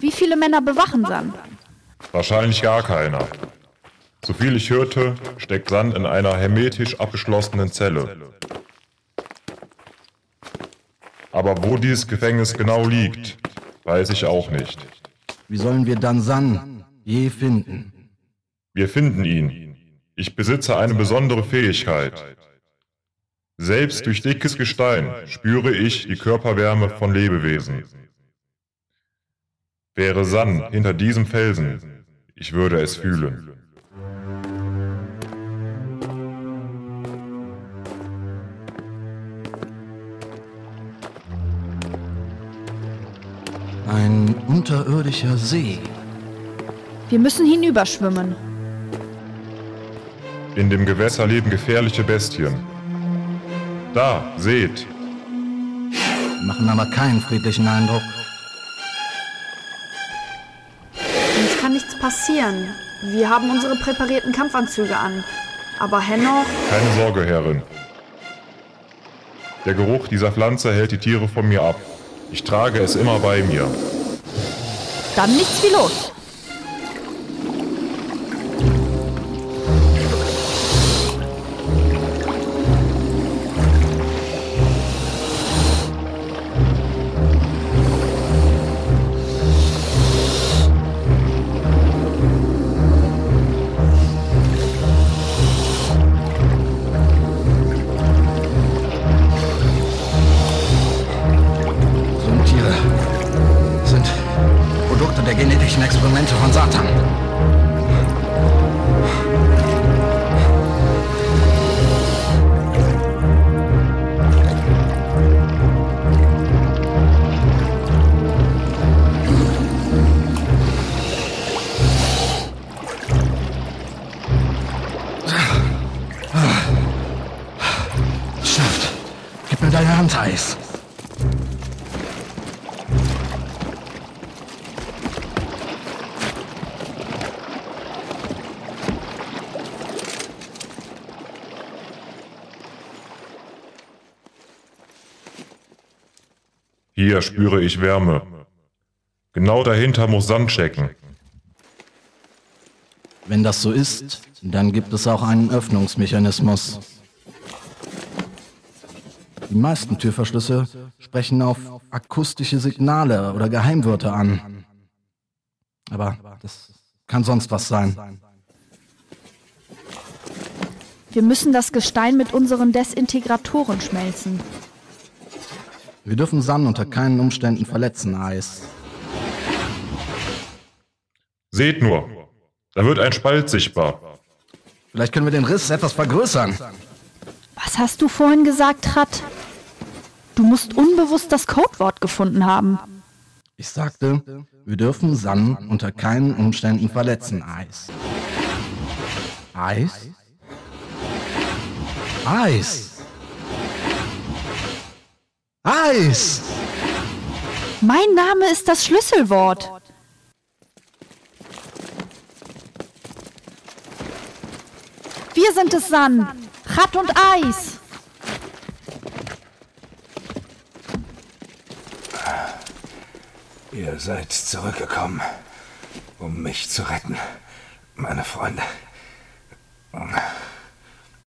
Wie viele Männer bewachen Sand? Wahrscheinlich gar keiner. Soviel ich hörte, steckt Sand in einer hermetisch abgeschlossenen Zelle. Aber wo dieses Gefängnis genau liegt, weiß ich auch nicht. Wie sollen wir dann San je finden? Wir finden ihn. Ich besitze eine besondere Fähigkeit. Selbst durch dickes Gestein spüre ich die Körperwärme von Lebewesen. Wäre San hinter diesem Felsen, ich würde es fühlen. Ein unterirdischer See. Wir müssen hinüberschwimmen. In dem Gewässer leben gefährliche Bestien. Da, seht. Machen aber keinen friedlichen Eindruck. Passieren. Wir haben unsere präparierten Kampfanzüge an. Aber Hennoch, Keine Sorge, Herrin. Der Geruch dieser Pflanze hält die Tiere von mir ab. Ich trage es immer bei mir. Dann nichts wie los. Genetischen Experimente von Satan. Schafft. Gib mir deine Hand, Eis. Hier spüre ich Wärme. Genau dahinter muss Sand checken. Wenn das so ist, dann gibt es auch einen Öffnungsmechanismus. Die meisten Türverschlüsse sprechen auf akustische Signale oder Geheimwörter an. Aber das kann sonst was sein. Wir müssen das Gestein mit unseren Desintegratoren schmelzen. Wir dürfen San unter keinen Umständen verletzen, Eis. Seht nur, da wird ein Spalt sichtbar. Vielleicht können wir den Riss etwas vergrößern. Was hast du vorhin gesagt, Trat? Du musst unbewusst das Codewort gefunden haben. Ich sagte, wir dürfen San unter keinen Umständen verletzen, Eis. Eis? Eis! Eis! Mein Name ist das Schlüsselwort. Wir sind es, San. Rat und Eis. Ihr seid zurückgekommen, um mich zu retten, meine Freunde.